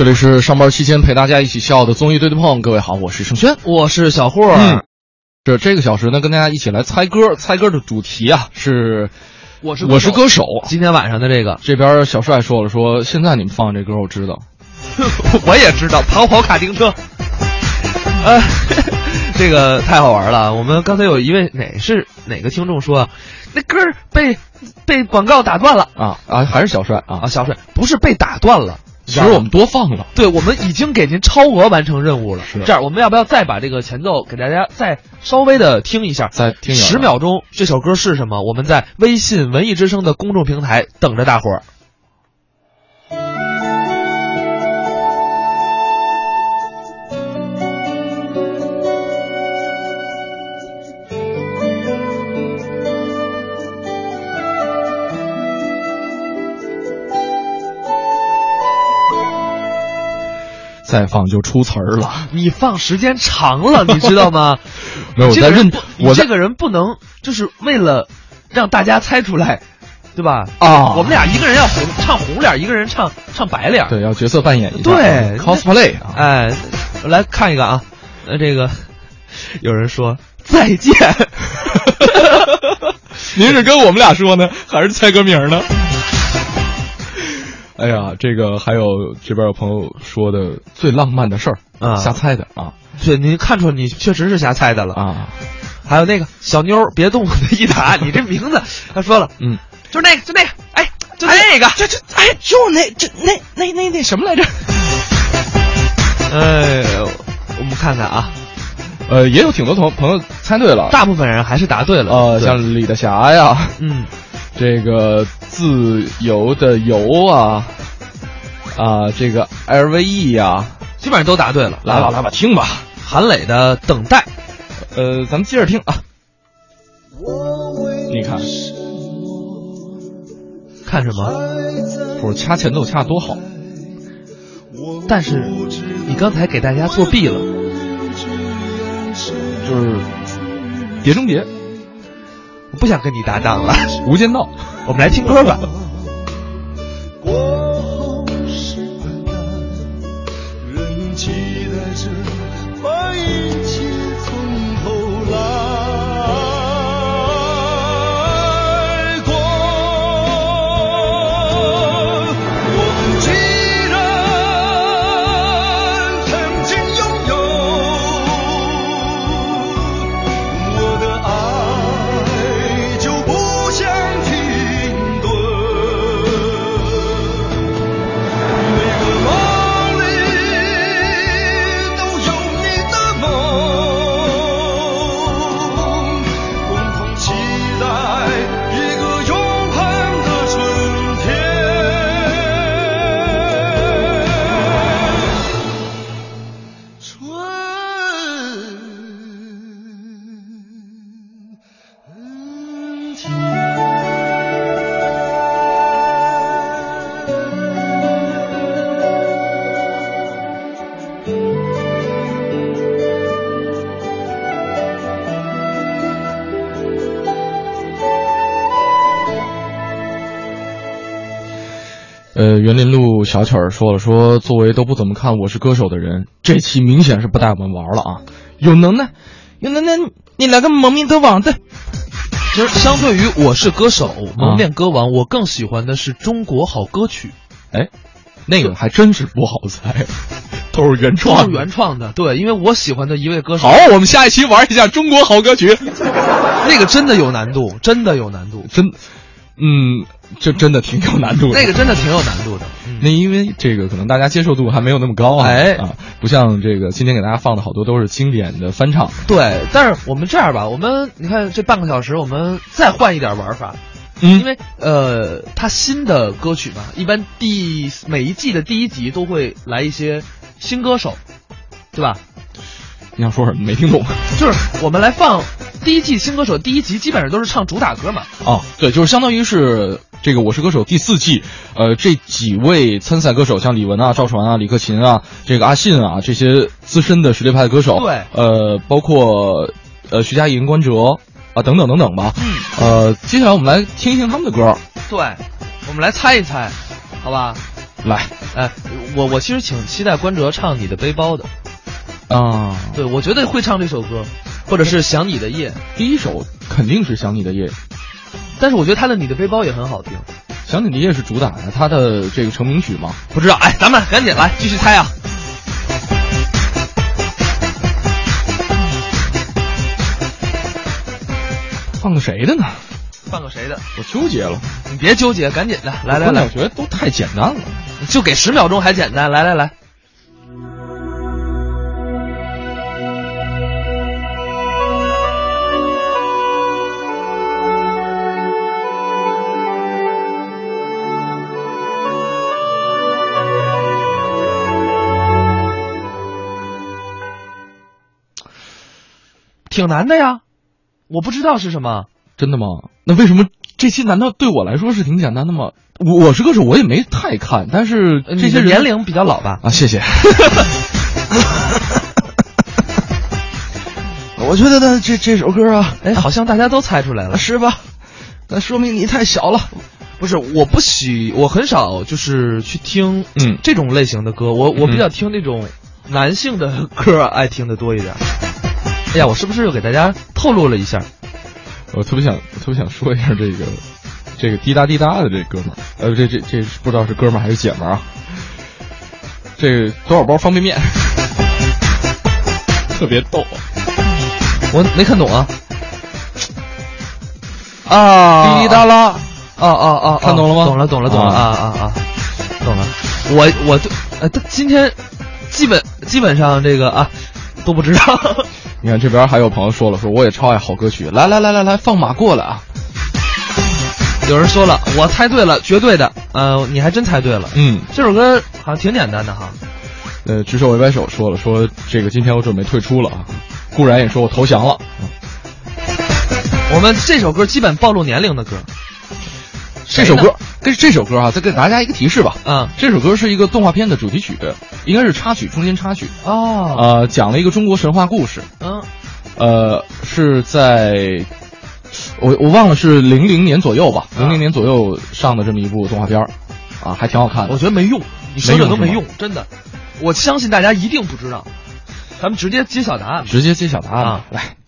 这里是上班期间陪大家一起笑的综艺对对碰，各位好，我是盛轩，我是小霍。嗯，这这个小时呢，跟大家一起来猜歌，猜歌的主题啊是我是我是歌手。今天晚上的这个，这边小帅说了，说现在你们放这歌，我知道，我也知道，跑跑卡丁车。呃，这个太好玩了。我们刚才有一位哪是哪个听众说，那歌被被广告打断了啊啊，还是小帅啊啊，小帅不是被打断了。其实我们多放了，对，我们已经给您超额完成任务了。是这样，我们要不要再把这个前奏给大家再稍微的听一下？再听十秒钟，这首歌是什么？我们在微信文艺之声的公众平台等着大伙儿。再放就出词儿了。你放时间长了，你知道吗？没有，我在认，我这个人不能就是为了让大家猜出来，对吧？啊，我们俩一个人要红唱红脸，一个人唱唱白脸。对，要角色扮演一下。对，cosplay。哎，来看一个啊，呃，这个 有人说再见。您是跟我们俩说呢，还是猜歌名呢？哎呀，这个还有这边有朋友说的最浪漫的事儿啊，瞎猜的啊，对，您看出你确实是瞎猜的了。啊。还有那个小妞别动的一打，你这名字他说了，嗯，就那个，就那个，哎，就那个，就就哎，就那就那那那那什么来着？哎，我们看看啊，呃，也有挺多同朋友猜对了，大部分人还是答对了，呃，像李大侠呀，嗯。这个自由的游啊，啊，这个 LVE 啊，基本上都答对了。来吧，来吧，听吧。韩磊的《等待》，呃，咱们接着听啊。你看，看什么？不是掐前奏掐多好，但是你刚才给大家作弊了，就是《碟中谍》。我不想跟你搭档了，《无间道》，我们来听歌吧。呃，园林路小曲儿说了，说作为都不怎么看《我是歌手》的人，这期明显是不带我们玩了啊！有能耐，有能耐，你来个蒙面歌王的。其实相对于《我是歌手》蒙面歌王，我更喜欢的是《中国好歌曲》。哎，那个还真是不好猜，都是原创，都是原创的。对，因为我喜欢的一位歌手。好，我们下一期玩一下《中国好歌曲》，那个真的有难度，真的有难度，真，嗯。这真的挺有难度的，那个真的挺有难度的。那因为这个可能大家接受度还没有那么高啊，哎啊，不像这个今天给大家放的好多都是经典的翻唱。对，但是我们这样吧，我们你看这半个小时，我们再换一点玩法，嗯，因为呃，它新的歌曲嘛，一般第每一季的第一集都会来一些新歌手，对吧？你想说什么？没听懂。就是我们来放第一季新歌手第一集，基本上都是唱主打歌嘛。哦，对，就是相当于是这个《我是歌手》第四季，呃，这几位参赛歌手，像李玟啊、赵传啊、李克勤啊、这个阿信啊这些资深的实力派的歌手，对，呃，包括呃徐佳莹、关喆啊等等等等吧。嗯。呃，接下来我们来听一听他们的歌。对，我们来猜一猜，好吧？来，哎，我我其实挺期待关喆唱《你的背包》的。啊，对，我觉得会唱这首歌，或者是《想你的夜》。第一首肯定是《想你的夜》，但是我觉得他的《你的背包》也很好听。《想你的夜》是主打的，他的这个成名曲嘛。不知道，哎，咱们赶紧来继续猜啊！放个谁的呢？放个谁的？我纠结了。你别纠结，赶紧的，来来来，我觉得都太简单了，就给十秒钟还简单，来来来。挺难的呀，我不知道是什么。真的吗？那为什么这期难道对我来说是挺简单的吗？我我是歌手，我也没太看，但是这些年龄比较老吧？啊，谢谢。我觉得呢，这这首歌啊，哎，好像大家都猜出来了，是吧？那说明你太小了。不是，我不喜，我很少就是去听嗯这种类型的歌，我我比较听那种男性的歌，爱听的多一点。哎呀，我是不是又给大家透露了一下？我特别想，特别想说一下这个，这个滴答滴答的这哥们儿，呃，这这这不知道是哥们儿还是姐们儿啊？这个多少包方便面，特别逗。我没看懂啊。啊，滴滴答啦，啊啊啊！看懂了吗？懂了，懂了，懂了啊啊啊！懂了。我我就呃，今天基本基本上这个啊都不知道。你看这边还有朋友说了，说我也超爱好歌曲，来来来来来，放马过来啊！有人说了，我猜对了，绝对的。呃，你还真猜对了。嗯，这首歌好像挺简单的哈。呃，举手尾摆手说了，说这个今天我准备退出了啊。固然也说我投降了。我们这首歌基本暴露年龄的歌。这首歌跟这首歌啊，再给大家一个提示吧。嗯，这首歌是一个动画片的主题曲，应该是插曲，中间插曲。哦，呃，讲了一个中国神话故事。嗯，呃，是在我我忘了是零零年左右吧，零零年左右上的这么一部动画片儿，啊，还挺好看的。我觉得没用，你说的都没没用，真的。我相信大家一定不知道，咱们直接揭晓答案。直接揭晓答案啊，来。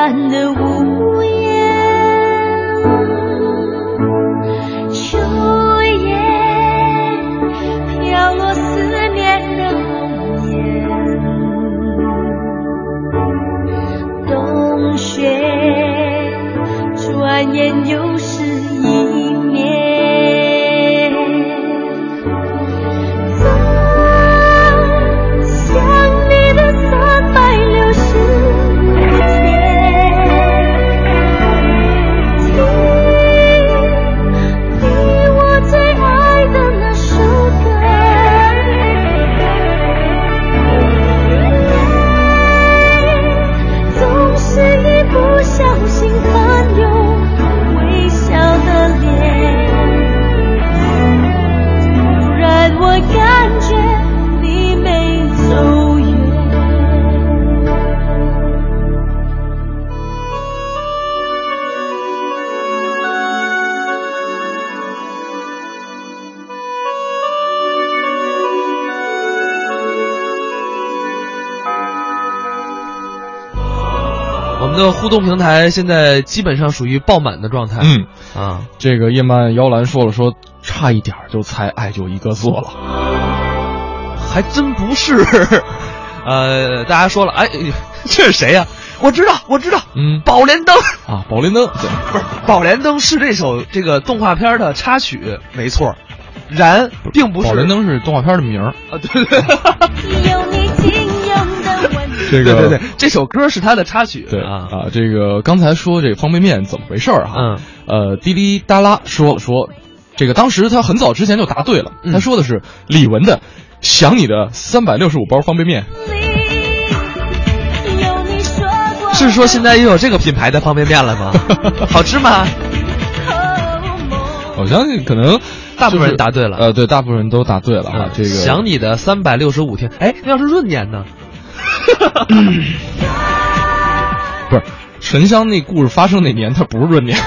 般的无。的互动平台现在基本上属于爆满的状态。嗯啊，这个叶曼摇篮说了，说差一点就猜爱就一个字了，还真不是。呃，大家说了，哎，这是谁呀、我知道，我知道，嗯宝莲灯。啊，宝莲灯，对，不是《宝莲灯》是这首这个动画片的插曲，没错。然并不是宝莲灯是动画片的名儿。啊，对对有你这个对对对，这首歌是他的插曲。对啊，啊，这个刚才说这个方便面怎么回事儿啊？嗯，呃，滴滴答啦说了说，这个当时他很早之前就答对了，嗯他说的是李玟的《想你的三百六十五包方便面》。是说现在又有这个品牌的方便面了吗？好吃吗？我相信可能大部分人答对了呃，对，大部分人都答对了哈。这个想你的三百六十五天，哎，那要是闰年呢？不是沉香那故事发生那年，它不是闰年，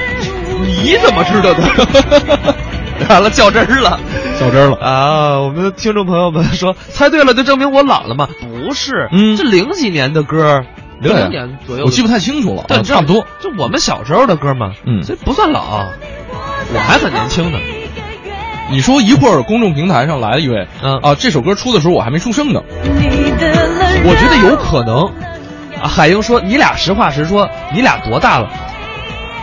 你怎么知道的？完了，较真儿了。较真儿了。啊！我们的听众朋友们说，猜对了就证明我老了吗？不是，嗯这零几年的歌，零对零年左右，我记不太清楚了，但，啊差不多。，就我们小时候的歌嘛，嗯所以不算老，我还很年轻呢。你说一会儿公众平台上来了一位，嗯啊，这首歌出的时候我还没出生呢。我觉得有可能。啊，海英说：“你俩实话实说，你俩多大了？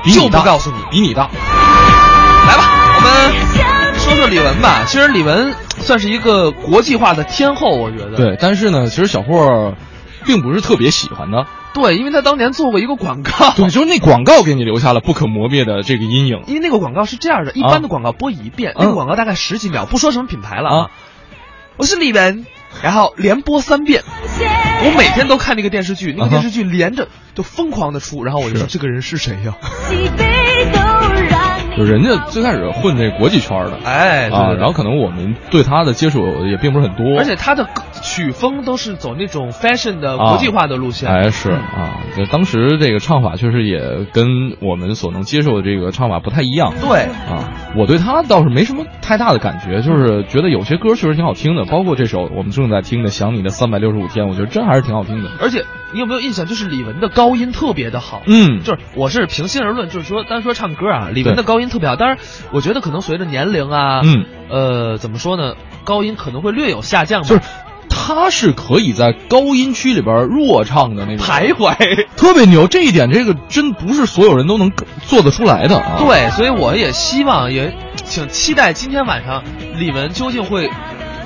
就比你大不告诉你。比你大。来吧，我们说说李玟吧。其实李玟算是一个国际化的天后，我觉得。对，但是呢，其实小霍并不是特别喜欢的。对，因为他当年做过一个广告。对，就是那广告给你留下了不可磨灭的这个阴影。因为那个广告是这样的，一般的广告播一遍，那个广告大概十几秒，不说什么品牌了啊。我是李玟，然后连播三遍。我每天都看那个电视剧，那个电视剧连着就疯狂的出，然后我就说这个人是谁呀？就人家最开始混这国际圈的，哎，对然后可能我们对他的接触也并不是很多，而且他的曲风都是走那种 fashion 的国际化的路线。哎是嗯啊，就当时这个唱法确实也跟我们所能接受的这个唱法不太一样。对，啊，我对他倒是没什么太大的感觉，就是觉得有些歌确实挺好听的，包括这首我们正在听的《想你的三百六十五天》，我觉得真还是挺好听的。而且你有没有印象，就是李玟的高音特别的好。嗯，就是我是平心而论，就是说单说唱歌啊，李玟的高音特别好。当然，我觉得可能随着年龄啊，嗯，呃，怎么说呢，高音可能会略有下降吧。就是他是可以在高音区里边弱唱的那种徘徊。特别牛。这一点，这个真不是所有人都能做得出来的啊。对，所以我也希望，也请期待今天晚上李玟究竟会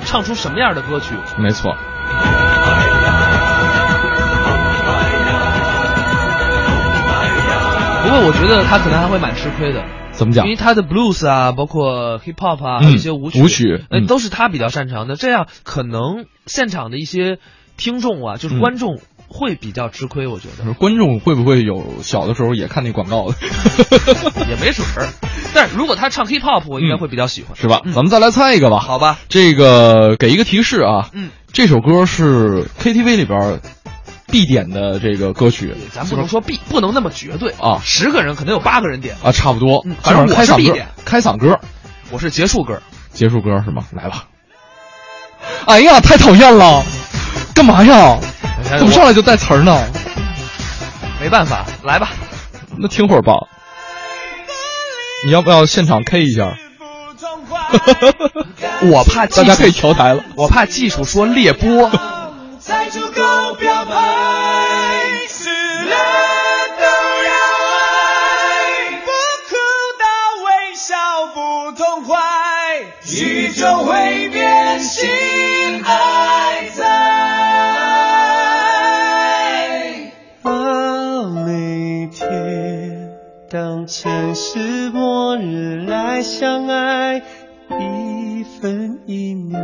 唱出什么样的歌曲。没错。不过我觉得他可能还会蛮吃亏的。怎么讲因为他的 blues 啊，包括 hip hop 啊，嗯一些舞曲，舞嗯都是他比较擅长的。这样可能现场的一些听众啊，就是嗯观众会比较吃亏，我觉得观众会不会有小的时候也看那广告的？也没准儿。但是如果他唱 hip hop，我应该会比较喜欢，是吧？嗯咱们再来猜一个吧。好吧？这个给一个提示啊，嗯，这首歌是 KTV 里边必点的这个歌曲，咱不能说必，不能那么绝对啊十个人可能有八个人点，啊，差不多我开嗓歌是必点，开嗓歌，我是结束歌。结束歌是吗？来吧。哎呀，太讨厌了，干嘛呀？怎么上来就带词儿呢？没办法，来吧。那听会儿吧。你要不要现场 K 一下？我怕技术大家可以调台了。我怕技术说裂波。才足够表白，死了都要爱，不哭到微笑不痛快，宇宙会变心爱在。把每天当成是末日来相爱，一分一秒。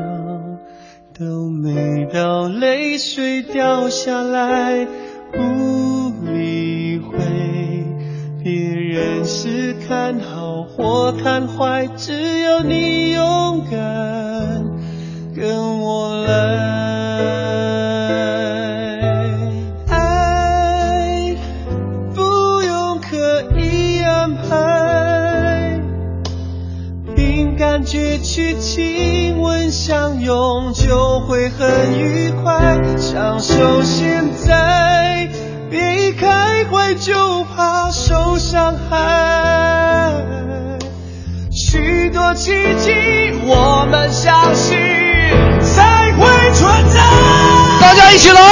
都美到泪水掉下来，不理会别人是看好或看坏，只要你勇敢跟我来。凭感觉去亲吻、相拥，就会很愉快。享受现在，别一开怀就怕受伤害。许多奇迹，我们相信才会存在。大家一起来！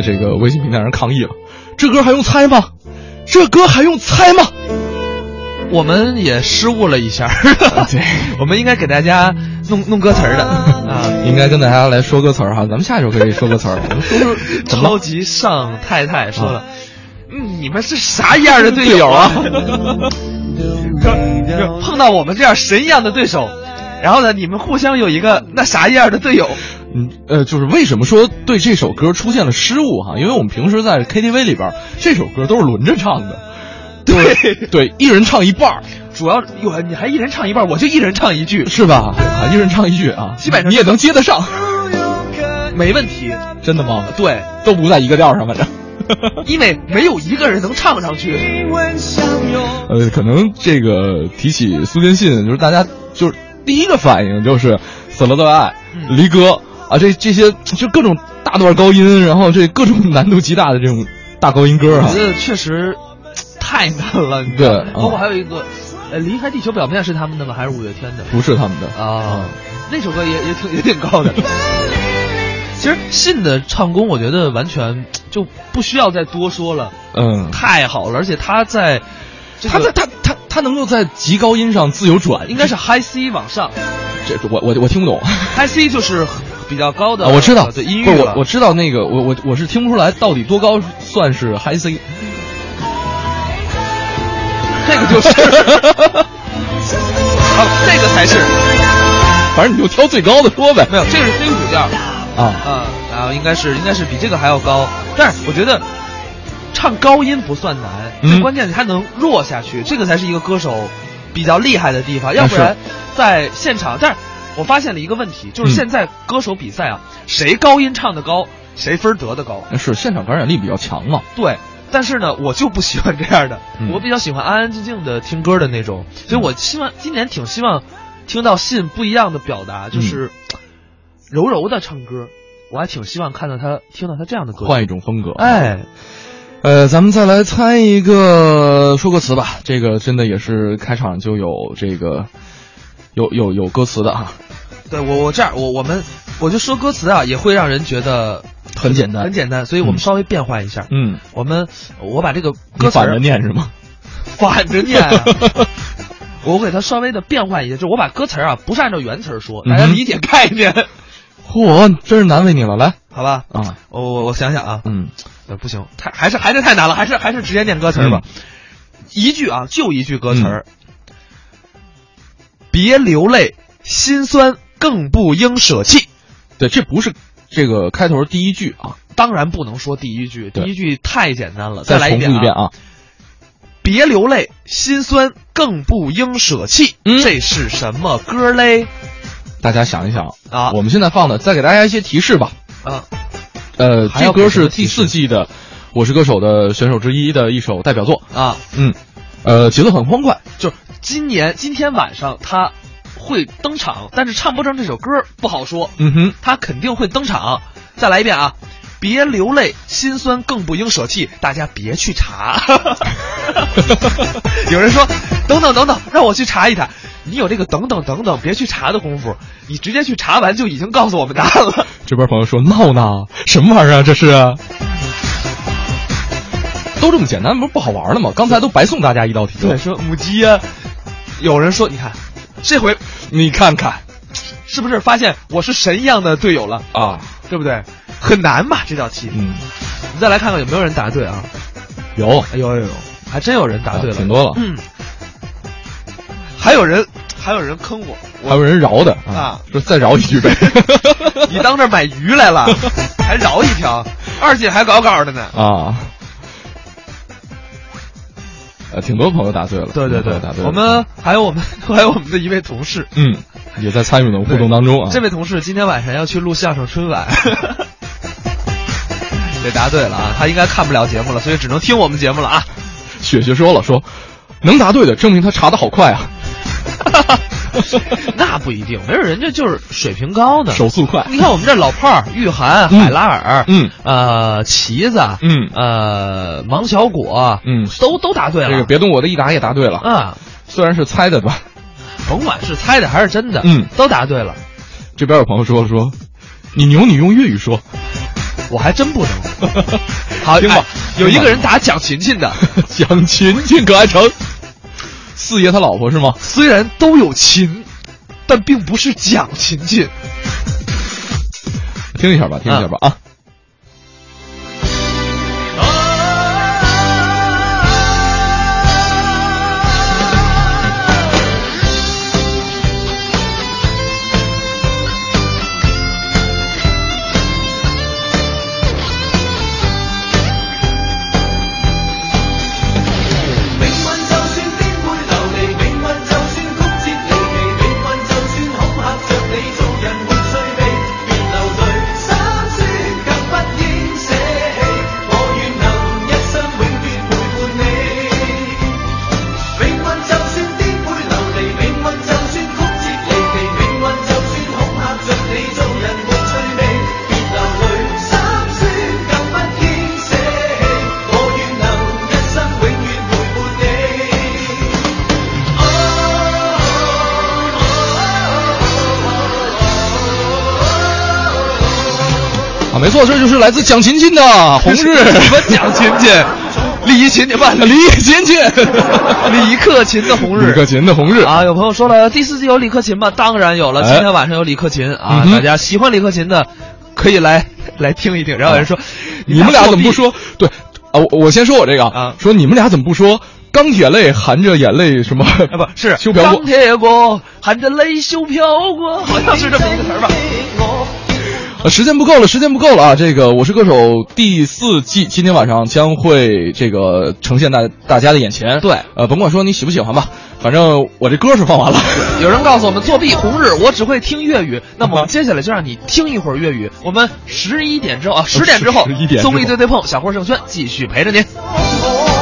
在这个微信平台上抗议了，这歌还用猜吗？这歌还用猜吗？我们也失误了一下，对，我们应该给大家弄弄歌词儿的 啊。应该跟大家来说歌词儿哈，咱们下一首可以说歌词儿。超级上太太说了，嗯，你们是啥样的队友啊？碰到我们这样神一样的对手，然后呢，你们互相有一个那啥样的队友？嗯呃，就是为什么说对这首歌出现了失误哈？因为我们平时在 KTV 里边，这首歌都是轮着唱的，对对，一人唱一半儿，主要哟，你还一人唱一半，我就一人唱一句，是吧？啊，一人唱一句啊，基本上你也能接得上，没问题。真的吗？对，都不在一个调上，反正。因为没有一个人能唱上去。呃，可能这个提起苏建信，就是大家就是第一个反应就是死了的爱、嗯离歌啊，这这些就各种大段高音，然后这各种 难度极大的这种大高音歌啊我觉。得确实太难了。对包括啊还有一个，呃，离开地球表面是他们的吗？还是五月天的？不是他们的啊，那首歌也也挺也挺高的。其实信的唱功，我觉得完全就不需要再多说了，嗯，太好了，而且他在，这个他在他他他能够在极高音上自由转，应该是 high C 往上这我我我听不懂。，high C 就是比较高的，啊，我知道，对音不是域了我我知道那个我我我是听不出来到底多高算是 high C。这个就是，啊，这个才是。反正你就挑最高的说呗。没有，这个是 C 五调。啊，啊，然后应该是应该是比这个还要高，但是我觉得唱高音不算难，嗯。最关键是他能弱下去，这个才是一个歌手比较厉害的地方，要不然在现场，但是我发现了一个问题，就是嗯现在歌手比赛啊，谁高音唱的高，谁分得的高，是现场感染力比较强嘛。对。但是呢，我就不喜欢这样的，嗯我比较喜欢安安静静的听歌的那种，所以我希望今年挺希望听到信不一样的表达，嗯就是柔柔的唱歌，我还挺希望看到他听到他这样的歌。换一种风格。哎，呃，咱们再来猜一个说歌词吧。这个真的也是开场就有这个有有有歌词的哈，对我我这样我我们我就说歌词啊，也会让人觉得很简单很简单，所以我们嗯稍微变换一下。嗯，我们我把这个歌词儿反着念是吗？反着念啊、我给它稍微的变换一下，就是我把歌词儿啊不是按照原词儿说，大家理解概念，嚯，真是难为你了，来 好吧？啊，我我我想想啊，嗯呃不行，太还是还是太难了，还是还是直接念歌词儿吧。一句啊，就一句歌词儿，别流泪，心酸更不应舍弃。对，这不是这个开头第一句啊，当然不能说第一句，第一句太简单了。再来一遍啊，别流泪，心酸更不应舍弃。嗯这是什么歌嘞？大家想一想啊我们现在放的，再给大家一些提示吧。啊，呃，这歌是第四季的《我是歌手》的选手之一的一首代表作。啊，嗯，呃，节奏很欢快。就是今年今天晚上他会登场，但是唱不唱这首歌不好说。嗯哼，他肯定会登场。再来一遍啊！别流泪，心酸更不应舍弃。大家别去查。有人说，等等等等，让我去查一查。你有这个等等等等，别去查的功夫，你直接去查完就已经告诉我们答案了。这边朋友说闹呢，什么玩意儿啊？这是？都这么简单，不是不好玩了吗？刚才都白送大家一道题了。对，说母鸡呀、有人说，你看，这回你看看是不是发现我是神一样的队友了？啊，对不对？很难嘛，这道题。嗯，你再来看看有没有人答对啊？有哎有有有，还真有人答对了，啊挺多了嗯，还有人还有人坑我，还有人饶的啊，说再饶一句呗。你当这买鱼来了，还饶一条，二姐还高高的呢。啊，呃，挺多朋友答对了。对对对答对，了。我们还有我们 还有我们的一位同事，嗯也在参与的互动当中啊。这位同事今天晚上要去录相声春晚，也答对了啊，他应该看不了节目了，所以只能听我们节目了啊。雪雪说了，说能答对的，证明他查的好快啊，那不一定，没准人家就是水平高呢。手速快。你看我们这老炮儿、玉涵、嗯海拉尔，嗯呃，旗子，嗯呃，王小果，嗯都都答对了。这个别动我的一答也答对了，啊，虽然是猜的吧。甭管是猜的还是真的，嗯都答对了。这边有朋友说了说，你牛你用粤语说，我还真不能。好，听吧哎有一个人打蒋勤勤的，蒋勤勤可爱成，四爷他老婆是吗？虽然都有琴，但并不是蒋勤勤。听一下吧，听一下吧啊。错，这就是来自蒋勤勤的《红日》。什么蒋勤勤？李勤勤吧，李勤勤，李克勤的《红日李》克勤的《红日》啊，有朋友说了，第四季有李克勤吗？当然有了，哎今天晚上有李克勤啊，嗯大家喜欢李克勤的可以来来听一听。然后有人说，你们俩怎么不说？对，啊，我我先说我这个啊说你们俩怎么不说？钢铁泪含着眼泪什么？啊，不是修飘过钢铁过，含着泪修飘过，好像是这么一个词儿吧？呃，时间不够了，时间不够了啊！这个《我是歌手》第四季今天晚上将会这个呈现在大家的眼前。对呃，甭管说你喜不喜欢吧，反正我这歌是放完了。有人告诉我们作弊红日，我只会听粤语。那么我啊们 接下来就让你听一会儿粤语。我们十一点之后啊，十点之后，11点之后综艺对对碰，小霍盛轩继续陪着您。